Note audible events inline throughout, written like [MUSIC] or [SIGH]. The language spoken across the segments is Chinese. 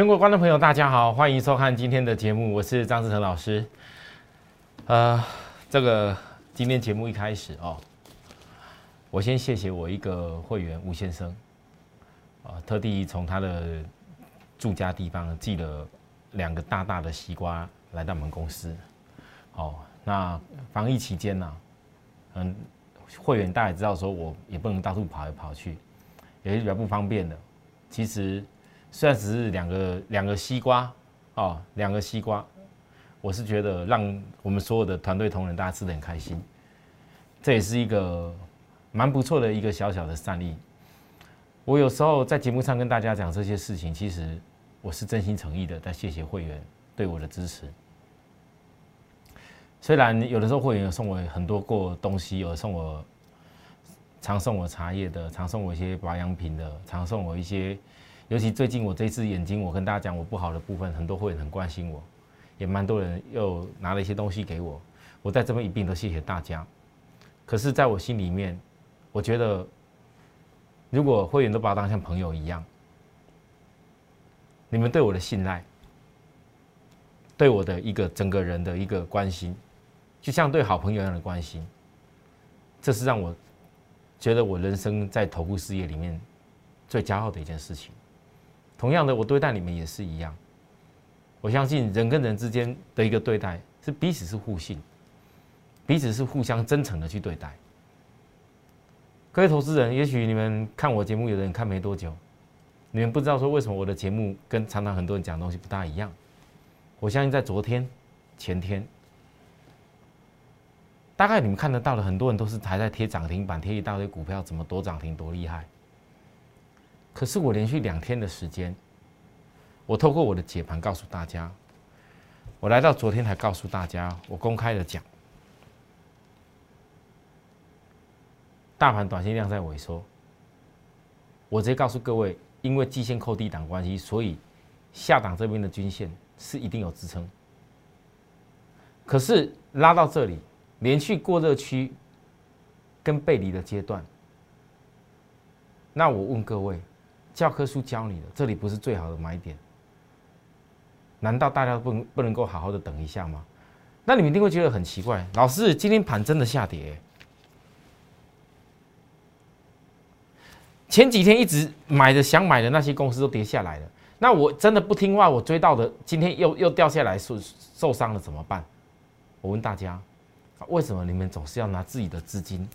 全国观众朋友，大家好，欢迎收看今天的节目，我是张志成老师。呃，这个今天节目一开始哦，我先谢谢我一个会员吴先生，啊，特地从他的住家地方寄了两个大大的西瓜来到我们公司。哦，那防疫期间呢，嗯，会员大家也知道，说我也不能到处跑来跑去，也是比较不方便的。其实。虽然只是两个两个西瓜哦，两个西瓜，我是觉得让我们所有的团队同仁大家吃的很开心，这也是一个蛮不错的一个小小的善意。我有时候在节目上跟大家讲这些事情，其实我是真心诚意的在谢谢会员对我的支持。虽然有的时候会员有送我很多过东西，有送我常送我茶叶的，常送我一些保养品的，常送我一些。尤其最近我这次眼睛，我跟大家讲我不好的部分，很多会员很关心我，也蛮多人又拿了一些东西给我，我在这边一并都谢谢大家。可是，在我心里面，我觉得，如果会员都把我当像朋友一样，你们对我的信赖，对我的一个整个人的一个关心，就像对好朋友一样的关心，这是让我觉得我人生在头部事业里面最骄傲的一件事情。同样的，我对待你们也是一样。我相信人跟人之间的一个对待是彼此是互信，彼此是互相真诚的去对待。各位投资人，也许你们看我节目，有的人看没多久，你们不知道说为什么我的节目跟常常很多人讲东西不大一样。我相信在昨天、前天，大概你们看得到的很多人都是还在贴涨停板，贴一大堆股票，怎么多涨停多厉害。可是我连续两天的时间，我透过我的解盘告诉大家，我来到昨天才告诉大家，我公开的讲，大盘短线量在萎缩，我直接告诉各位，因为季线扣低档关系，所以下档这边的均线是一定有支撑。可是拉到这里，连续过热区跟背离的阶段，那我问各位。教科书教你的，这里不是最好的买点。难道大家不能不能够好好的等一下吗？那你们一定会觉得很奇怪，老师，今天盘真的下跌。前几天一直买的想买的那些公司都跌下来了，那我真的不听话，我追到的今天又又掉下来受受伤了怎么办？我问大家，为什么你们总是要拿自己的资金，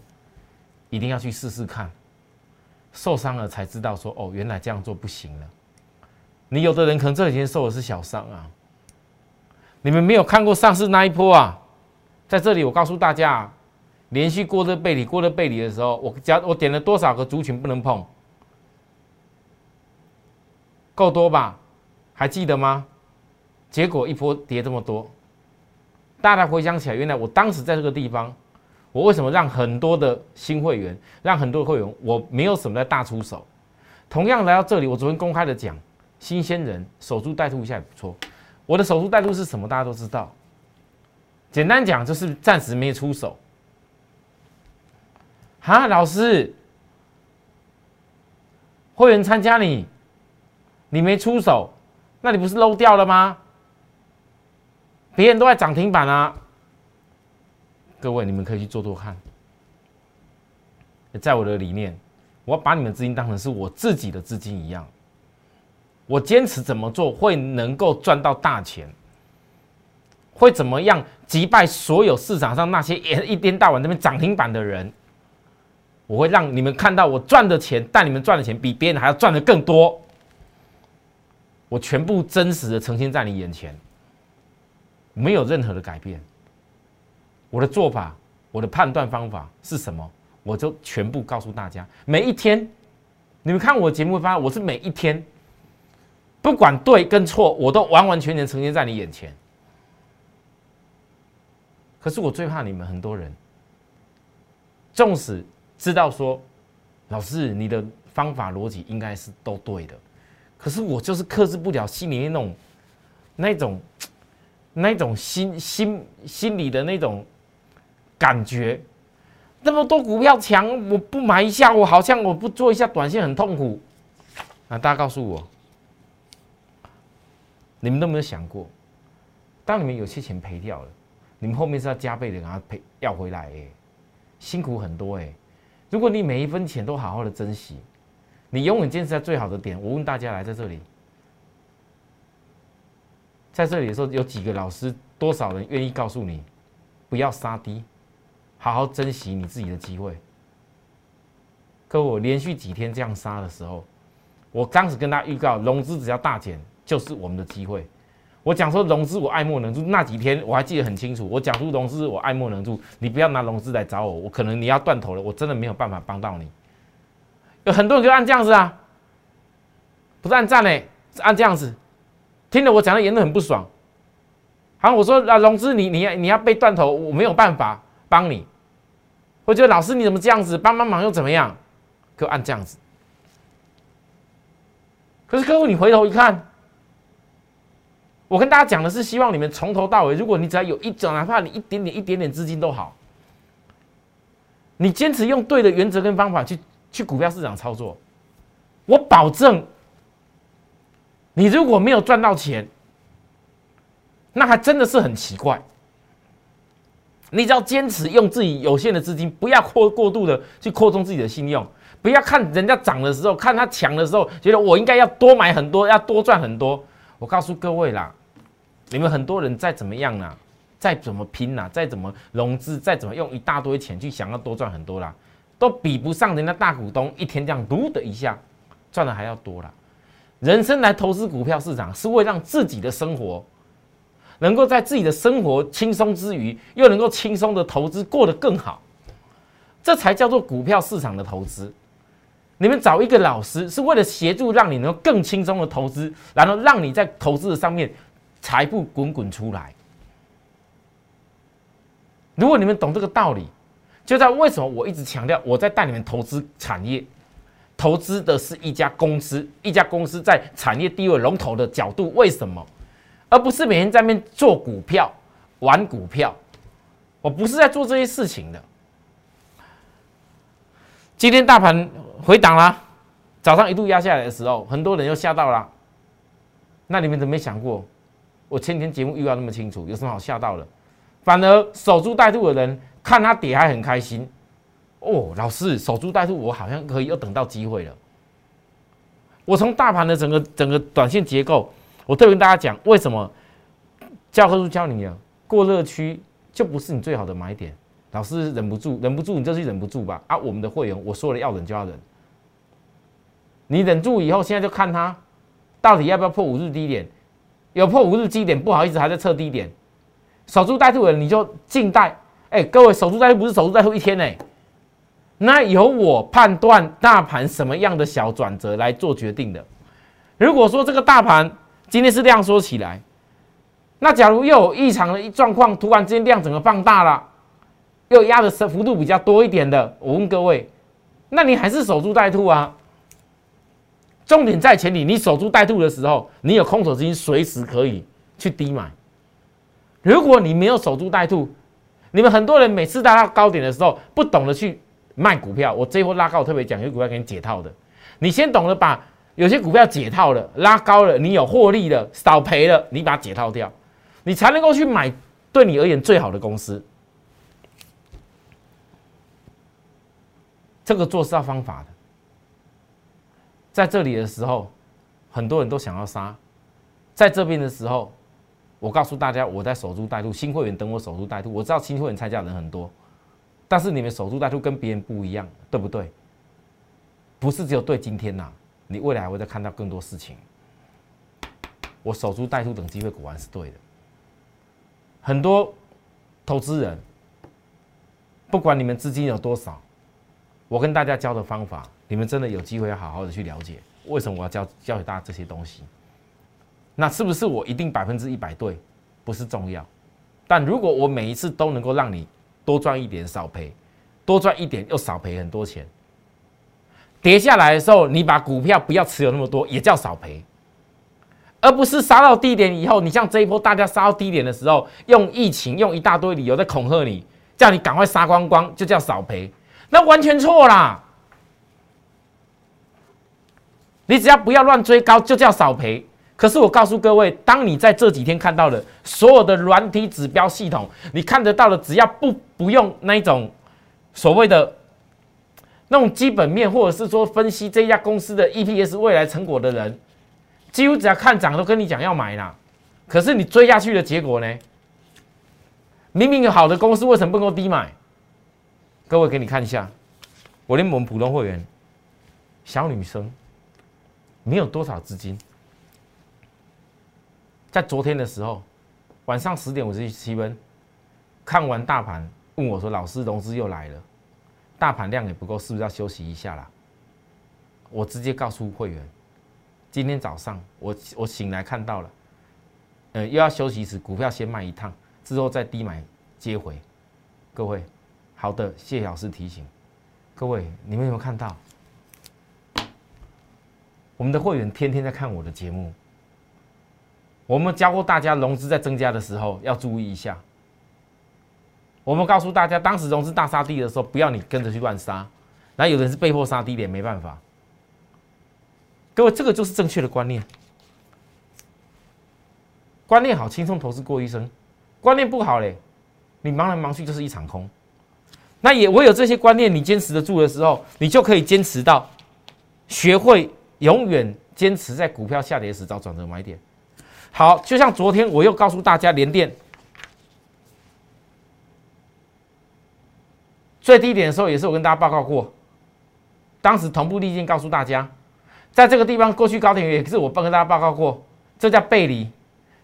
一定要去试试看？受伤了才知道说哦，原来这样做不行了。你有的人可能这几天受的是小伤啊。你们没有看过上市那一波啊？在这里我告诉大家，啊连续过热背离，过热背离的时候，我加我点了多少个族群不能碰？够多吧？还记得吗？结果一波跌这么多，大家回想起来，原来我当时在这个地方。我为什么让很多的新会员，让很多会员，我没有什么在大出手。同样来到这里，我昨天公开的讲，新鲜人守株待兔一下也不错。我的守株待兔是什么？大家都知道。简单讲就是暂时没出手。哈，老师，会员参加你，你没出手，那你不是漏掉了吗？别人都在涨停板啊。各位，你们可以去做做看。在我的理念，我把你们资金当成是我自己的资金一样。我坚持怎么做会能够赚到大钱，会怎么样击败所有市场上那些一 [LAUGHS] 一天到晚那边涨停板的人？我会让你们看到我赚的钱，但你们赚的钱比别人还要赚的更多。我全部真实的呈现在你眼前，没有任何的改变。我的做法，我的判断方法是什么？我就全部告诉大家。每一天，你们看我节目发，我是每一天，不管对跟错，我都完完全全呈现在你眼前。可是我最怕你们很多人，纵使知道说，老师你的方法逻辑应该是都对的，可是我就是克制不了心里那种、那种、那种心心心里的那种。感觉那么多股票强，我不买一下，我好像我不做一下短线很痛苦。啊，大家告诉我，你们都没有想过，当你们有些钱赔掉了，你们后面是要加倍的给它赔要回来，哎，辛苦很多哎。如果你每一分钱都好好的珍惜，你永远坚持在最好的点。我问大家来在这里，在这里的时候有几个老师，多少人愿意告诉你不要杀低，好好珍惜你自己的机会？可我连续几天这样杀的时候，我当时跟他预告，融资只要大减。就是我们的机会。我讲说融资，我爱莫能助。那几天我还记得很清楚。我讲出融资，我爱莫能助。你不要拿融资来找我，我可能你要断头了，我真的没有办法帮到你。有很多人就按这样子啊，不是按赞嘞，是按这样子。听了我讲的言论很不爽。好，我说啊，融资你你要你要被断头，我没有办法帮你。我觉得老师你怎么这样子？帮帮忙又怎么样？给我按这样子。可是客户，你回头一看。我跟大家讲的是，希望你们从头到尾，如果你只要有一种，哪怕你一点点、一点点资金都好，你坚持用对的原则跟方法去去股票市场操作，我保证，你如果没有赚到钱，那还真的是很奇怪。你只要坚持用自己有限的资金，不要扩过度的去扩充自己的信用，不要看人家涨的时候，看他强的时候，觉得我应该要多买很多，要多赚很多。我告诉各位啦，你们很多人再怎么样呢，再怎么拼呐，再怎么融资，再怎么用一大堆钱去想要多赚很多啦，都比不上人家大股东一天这样嘟的一下赚的还要多啦。人生来投资股票市场，是为让自己的生活能够在自己的生活轻松之余，又能够轻松的投资过得更好，这才叫做股票市场的投资。你们找一个老师，是为了协助让你能够更轻松的投资，然后让你在投资的上面财富滚滚出来。如果你们懂这个道理，就在为什么我一直强调我在带你们投资产业，投资的是一家公司，一家公司在产业地位龙头的角度，为什么，而不是每天在那边做股票、玩股票？我不是在做这些事情的。今天大盘。回档啦，早上一度压下来的时候，很多人又吓到了。那你们怎么没想过？我前天节目预告那么清楚，有什么好吓到的？反而守株待兔的人看他跌还很开心。哦，老师守株待兔，我好像可以又等到机会了。我从大盘的整个整个短线结构，我特别跟大家讲，为什么教科书教你啊，过热区就不是你最好的买点。老师忍不住，忍不住你就是忍不住吧。啊，我们的会员我说了要忍就要忍。你忍住以后，现在就看它到底要不要破五日低点，有破五日低点，不好意思，还在测低点。守株待兔的你就静待。哎，各位守株待兔不是守株待兔一天呢，那由我判断大盘什么样的小转折来做决定的。如果说这个大盘今天是量缩起来，那假如又有异常的状况，突然之间量整个放大了，又压的幅度比较多一点的，我问各位，那你还是守株待兔啊？重点在前提，你守株待兔的时候，你有空手资金，随时可以去低买。如果你没有守株待兔，你们很多人每次拉到高点的时候，不懂得去卖股票。我这波拉高，特别讲，有股票给你解套的。你先懂得把有些股票解套了，拉高了，你有获利了，少赔了，你把它解套掉，你才能够去买对你而言最好的公司。这个做事要方法的。在这里的时候，很多人都想要杀；在这边的时候，我告诉大家，我在守株待兔，新会员等我守株待兔。我知道新会员参加人很多，但是你们守株待兔跟别人不一样，对不对？不是只有对今天呐，你未来还会再看到更多事情。我守株待兔等机会，果然是对的。很多投资人，不管你们资金有多少，我跟大家教的方法。你们真的有机会要好好的去了解，为什么我要教教给大家这些东西？那是不是我一定百分之一百对？不是重要，但如果我每一次都能够让你多赚一点少赔，多赚一点又少赔很多钱，跌下来的时候你把股票不要持有那么多，也叫少赔，而不是杀到低点以后，你像这一波大家杀到低点的时候，用疫情用一大堆理由在恐吓你，叫你赶快杀光光，就叫少赔，那完全错啦。你只要不要乱追高，就叫少赔。可是我告诉各位，当你在这几天看到的所有的软体指标系统，你看得到的，只要不不用那一种所谓的那种基本面，或者是说分析这家公司的 EPS 未来成果的人，几乎只要看涨都跟你讲要买啦。可是你追下去的结果呢？明明有好的公司，为什么不能够低买？各位给你看一下，我连我们普通会员小女生没有多少资金。在昨天的时候，晚上十点五十七分，看完大盘，问我说：“老师，融资又来了，大盘量也不够，是不是要休息一下啦？”我直接告诉会员，今天早上我我醒来看到了，呃，又要休息时，股票先卖一趟，之后再低买接回。各位，好的，谢老师提醒。各位，你们有没有看到？我们的会员天天在看我的节目。我们教过大家，融资在增加的时候要注意一下。我们告诉大家，当时融资大杀低的时候，不要你跟着去乱杀。那有的人是被迫杀低点，没办法。各位，这个就是正确的观念。观念好，轻松投资过一生；观念不好嘞，你忙来忙去就是一场空。那也唯有这些观念你坚持得住的时候，你就可以坚持到学会永远坚持在股票下跌时找转折买点。好，就像昨天我又告诉大家，连电最低点的时候，也是我跟大家报告过。当时同步利剑告诉大家，在这个地方过去高点也是我跟大家报告过，这叫背离。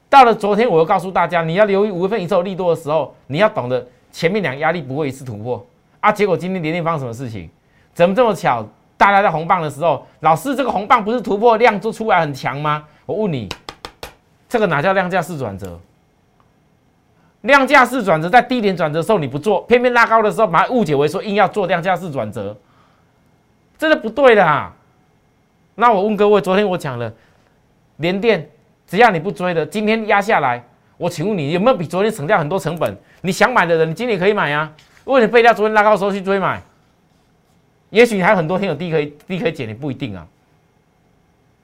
到了昨天，我又告诉大家，你要留意五月份一周利多的时候，你要懂得前面两个压力不会一次突破啊。结果今天连电发生什么事情？怎么这么巧？大家在红棒的时候，老师这个红棒不是突破量做出来很强吗？我问你。这个哪叫量价式转折？量价式转折在低点转折的时候你不做，偏偏拉高的时候把它误解为说硬要做量价式转折，这是不对的啊！那我问各位，昨天我讲了，连电只要你不追的，今天压下来，我请问你有没有比昨天省掉很多成本？你想买的人，你今天可以买啊？为什么非要昨天拉高的时候去追买？也许你还有很多天有低可以低可以减，你不一定啊。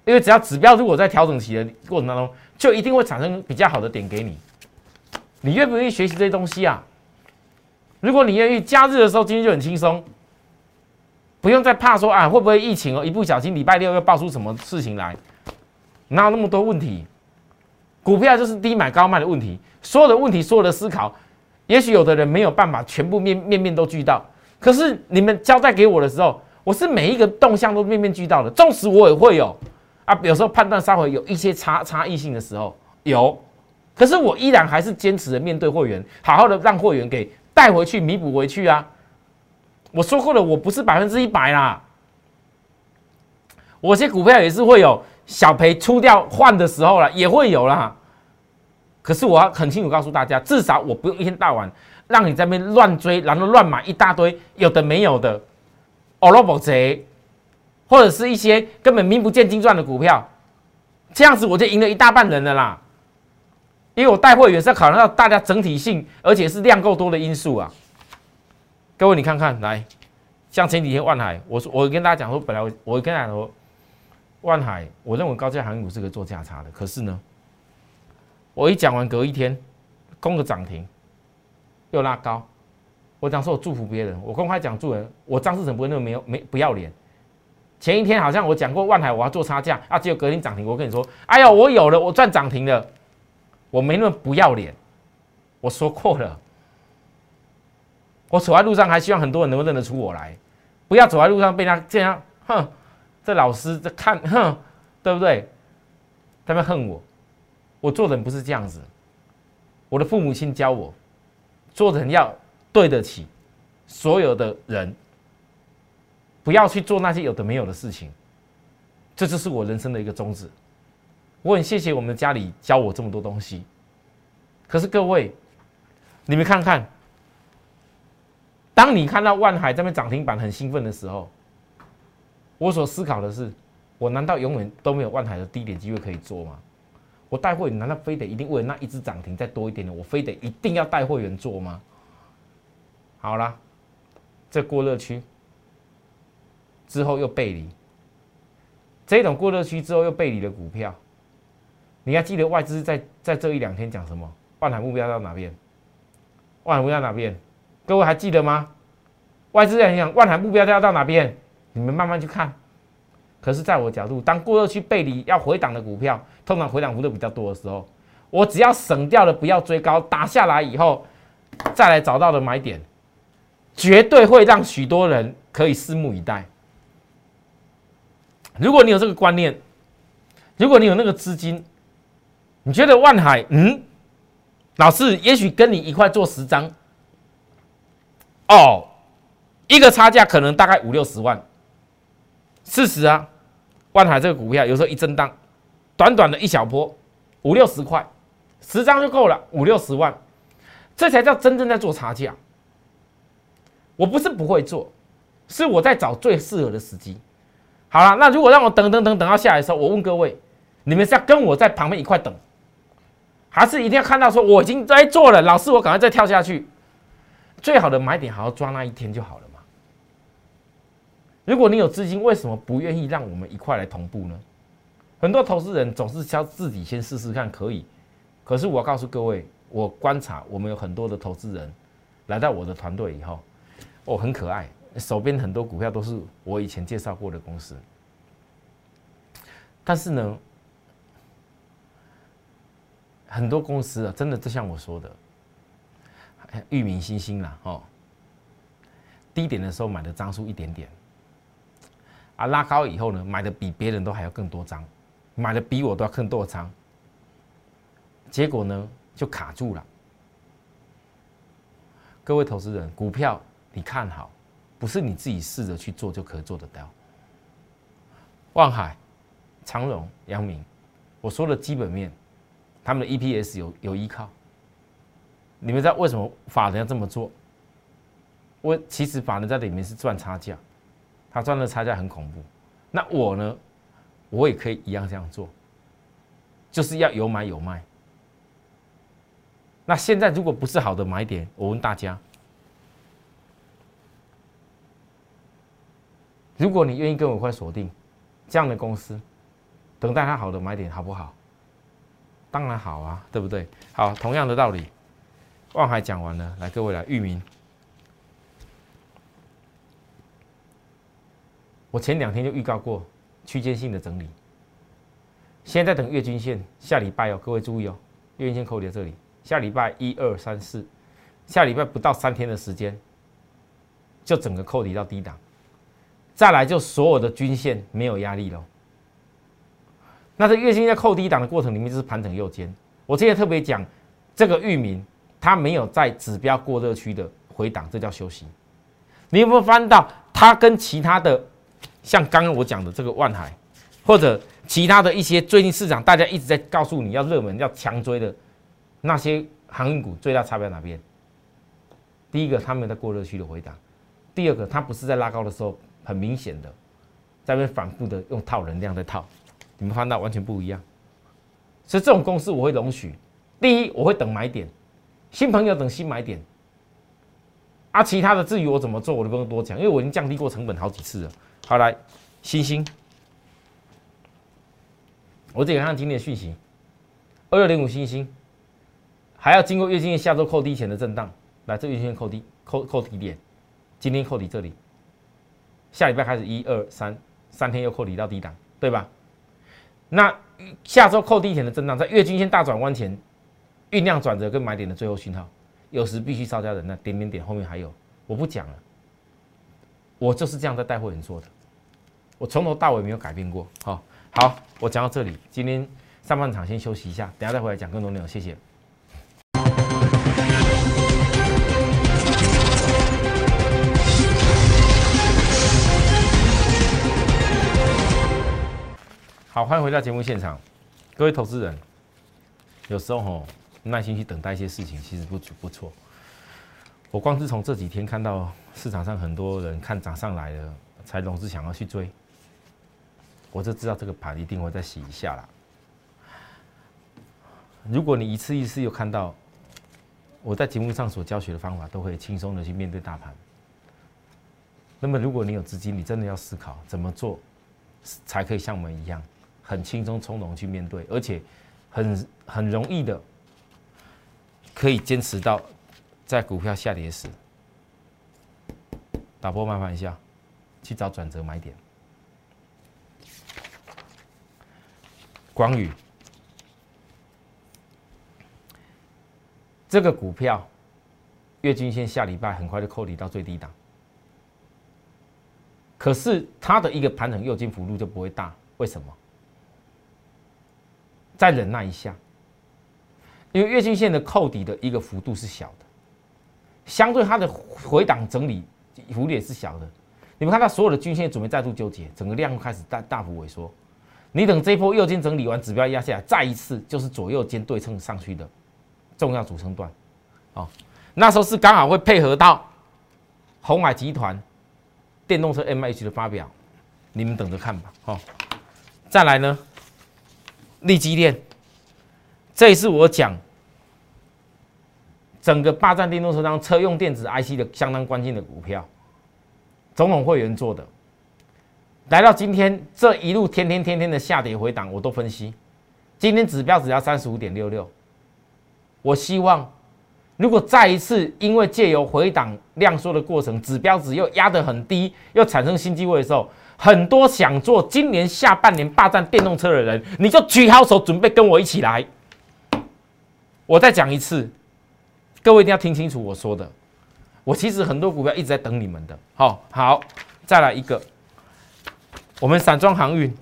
因为只要指标如果在调整期的过程当中，就一定会产生比较好的点给你。你愿不愿意学习这些东西啊？如果你愿意，假日的时候今天就很轻松，不用再怕说啊会不会疫情哦，一不小心礼拜六又爆出什么事情来，哪有那么多问题？股票就是低买高卖的问题，所有的问题，所有的思考，也许有的人没有办法全部面面面都俱到，可是你们交代给我的时候，我是每一个动向都面面俱到的，纵使我也会有。啊，有时候判断稍微有一些差差异性的时候有，可是我依然还是坚持的面对会员，好好的让会员给带回去弥补回去啊。我说过了，我不是百分之一百啦，我些股票也是会有小赔出掉换的时候了，也会有啦。可是我要很清楚告诉大家，至少我不用一天到晚让你在那边乱追，然后乱买一大堆有的没有的，哦罗宝贼。或者是一些根本名不见经传的股票，这样子我就赢了一大半人了啦。因为我带会员是要考虑到大家整体性，而且是量够多的因素啊。各位你看看来，像前几天万海，我说我跟大家讲说，本来我我跟大家说，万海我认为高价航运股是个做价差的，可是呢，我一讲完隔一天，攻个涨停，又拉高，我讲说我祝福别人，我公开讲祝人，我张世成不会那么没有没不要脸。前一天好像我讲过万海我要做差价啊，只有隔天涨停。我跟你说，哎呀，我有了，我赚涨停了，我没那么不要脸。我说过了，我走在路上还希望很多人能够认得出我来，不要走在路上被他这样，哼，这老师在看，哼，对不对？他们恨我，我做人不是这样子。我的父母亲教我，做人要对得起所有的人。不要去做那些有的没有的事情，这就是我人生的一个宗旨。我很谢谢我们家里教我这么多东西。可是各位，你们看看，当你看到万海这边涨停板很兴奋的时候，我所思考的是：我难道永远都没有万海的低点机会可以做吗？我带会员难道非得一定为了那一只涨停再多一点点？我非得一定要带会员做吗？好了，这过热区。之后又背离，这种过热区之后又背离的股票，你还记得外资在在这一两天讲什么？万海目标到哪边？万海目标哪边？各位还记得吗？外资在讲万海目标要到哪边？你们慢慢去看。可是，在我角度，当过热区背离要回档的股票，通常回档幅度比较多的时候，我只要省掉了，不要追高，打下来以后，再来找到的买点，绝对会让许多人可以拭目以待。如果你有这个观念，如果你有那个资金，你觉得万海，嗯，老师也许跟你一块做十张，哦，一个差价可能大概五六十万。事实啊，万海这个股票有时候一震荡，短短的一小波，五六十块，十张就够了，五六十万，这才叫真正在做差价。我不是不会做，是我在找最适合的时机。好了，那如果让我等等等等到下来的时候，我问各位，你们是要跟我在旁边一块等？还是一定要看到说我已经在做了，老师我赶快再跳下去，最好的买点好好抓那一天就好了嘛。如果你有资金，为什么不愿意让我们一块来同步呢？很多投资人总是想自己先试试看可以，可是我告诉各位，我观察我们有很多的投资人来到我的团队以后，哦很可爱，手边很多股票都是我以前介绍过的公司，但是呢。很多公司啊，真的就像我说的，域名星星啦，哦，低点的时候买的张数一点点，啊，拉高以后呢，买的比别人都还要更多张，买的比我都要更多张，结果呢就卡住了。各位投资人，股票你看好，不是你自己试着去做就可以做得到。望海、长荣、阳明，我说的基本面。他们的 EPS 有有依靠，你们知道为什么法人要这么做？我其实法人在里面是赚差价，他赚的差价很恐怖。那我呢，我也可以一样这样做，就是要有买有卖。那现在如果不是好的买点，我问大家，如果你愿意跟我一块锁定这样的公司，等待它好的买点，好不好？当然好啊，对不对？好，同样的道理，望海讲完了，来各位来域名。我前两天就预告过区间性的整理，现在等月均线，下礼拜哦，各位注意哦，月均线扣在这里，下礼拜一二三四，下礼拜不到三天的时间，就整个扣底到低档，再来就所有的均线没有压力了。那在月线在扣低档的过程里面，就是盘整右肩。我之前特别讲，这个域名它没有在指标过热区的回档，这叫休息。你有没有翻到它跟其他的，像刚刚我讲的这个万海，或者其他的一些最近市场大家一直在告诉你要热门要强追的那些航运股，最大差别在哪边？第一个，它没有在过热区的回档；第二个，它不是在拉高的时候很明显的在那边反复的用套能量在套。你们看到完全不一样，所以这种公司我会容许。第一，我会等买点，新朋友等新买点。啊，其他的至于我怎么做，我就不用多讲，因为我已经降低过成本好几次了。好，来，星星，我这个看今天的讯息，二六零五星星，还要经过月经线下周扣低前的震荡，来，这月经线扣低，扣扣低点，今天扣底这里，下礼拜开始一二三，三天又扣底到低档，对吧？那下周扣低前的震荡，在月均线大转弯前酝酿转折跟买点的最后讯号，有时必须稍加忍耐。点点点，后面还有，我不讲了。我就是这样在带货人做的，我从头到尾没有改变过。好，好，我讲到这里，今天上半场先休息一下，等下再回来讲更多内容。谢谢。好，欢迎回到节目现场，各位投资人，有时候吼耐心去等待一些事情，其实不不错。我光是从这几天看到市场上很多人看涨上来了，才总是想要去追，我就知道这个盘一定会再洗一下啦。如果你一次一次又看到我在节目上所教学的方法，都会轻松的去面对大盘，那么如果你有资金，你真的要思考怎么做才可以像我们一样。很轻松从容去面对，而且很很容易的可以坚持到在股票下跌时打破麻烦一下，去找转折买点。光宇这个股票月均线下礼拜很快就扣底到最低档，可是它的一个盘整右肩幅度就不会大，为什么？再忍耐一下，因为月均线的扣底的一个幅度是小的，相对它的回档整理幅度也是小的。你们看到所有的均线准备再度纠结，整个量开始大大幅萎缩。你等这一波右肩整理完，指标压下来，再一次就是左右肩对称上去的重要组成段。哦，那时候是刚好会配合到红海集团电动车 M H 的发表，你们等着看吧。哦，再来呢？利基电，这一次我讲整个霸占电动车当车用电子 IC 的相当关键的股票，总统会员做的，来到今天这一路天天天天的下跌回档，我都分析，今天指标只要三十五点六六，我希望如果再一次因为借由回档量缩的过程，指标值又压得很低，又产生新机会的时候。很多想做今年下半年霸占电动车的人，你就举好手，准备跟我一起来。我再讲一次，各位一定要听清楚我说的。我其实很多股票一直在等你们的。好，好，再来一个，我们散装航运。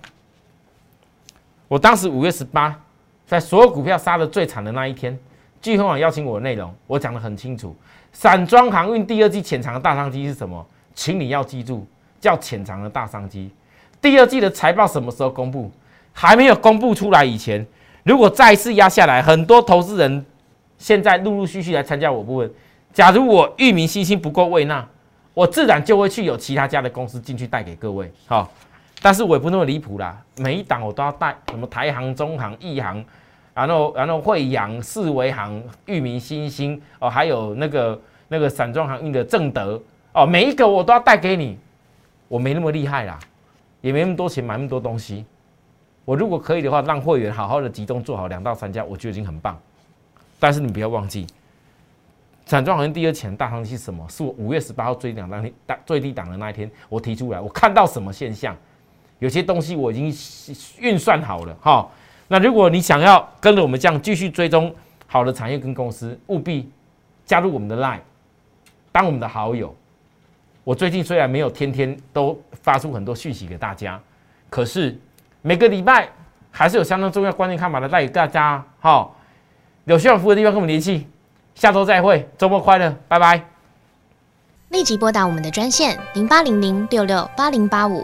我当时五月十八，在所有股票杀的最惨的那一天，聚亨网邀请我的内容，我讲的很清楚。散装航运第二季潜藏的大商机是什么？请你要记住。叫潜藏的大商机，第二季的财报什么时候公布？还没有公布出来以前，如果再次压下来，很多投资人现在陆陆续续来参加我部分。假如我域名信心不够位纳，我自然就会去有其他家的公司进去带给各位。好，但是我也不那么离谱啦，每一档我都要带，什么台航、中航、亿航，然后然后惠阳、四维航、域名新星哦，还有那个那个散装航运的正德哦，每一个我都要带给你。我没那么厉害啦，也没那么多钱买那么多东西。我如果可以的话，让会员好好的集中做好两到三家，我觉得已经很棒。但是你不要忘记，散装好像第二钱大行情是什么？是我五月十八号最低档当天最低档的那一天，我提出来，我看到什么现象？有些东西我已经运算好了哈。那如果你想要跟着我们这样继续追踪好的产业跟公司，务必加入我们的 Line，当我们的好友。我最近虽然没有天天都发出很多讯息给大家，可是每个礼拜还是有相当重要关键看法的带给大家。好，有需要服务的地方跟我们联系，下周再会，周末快乐，拜拜。立即拨打我们的专线零八零零六六八零八五。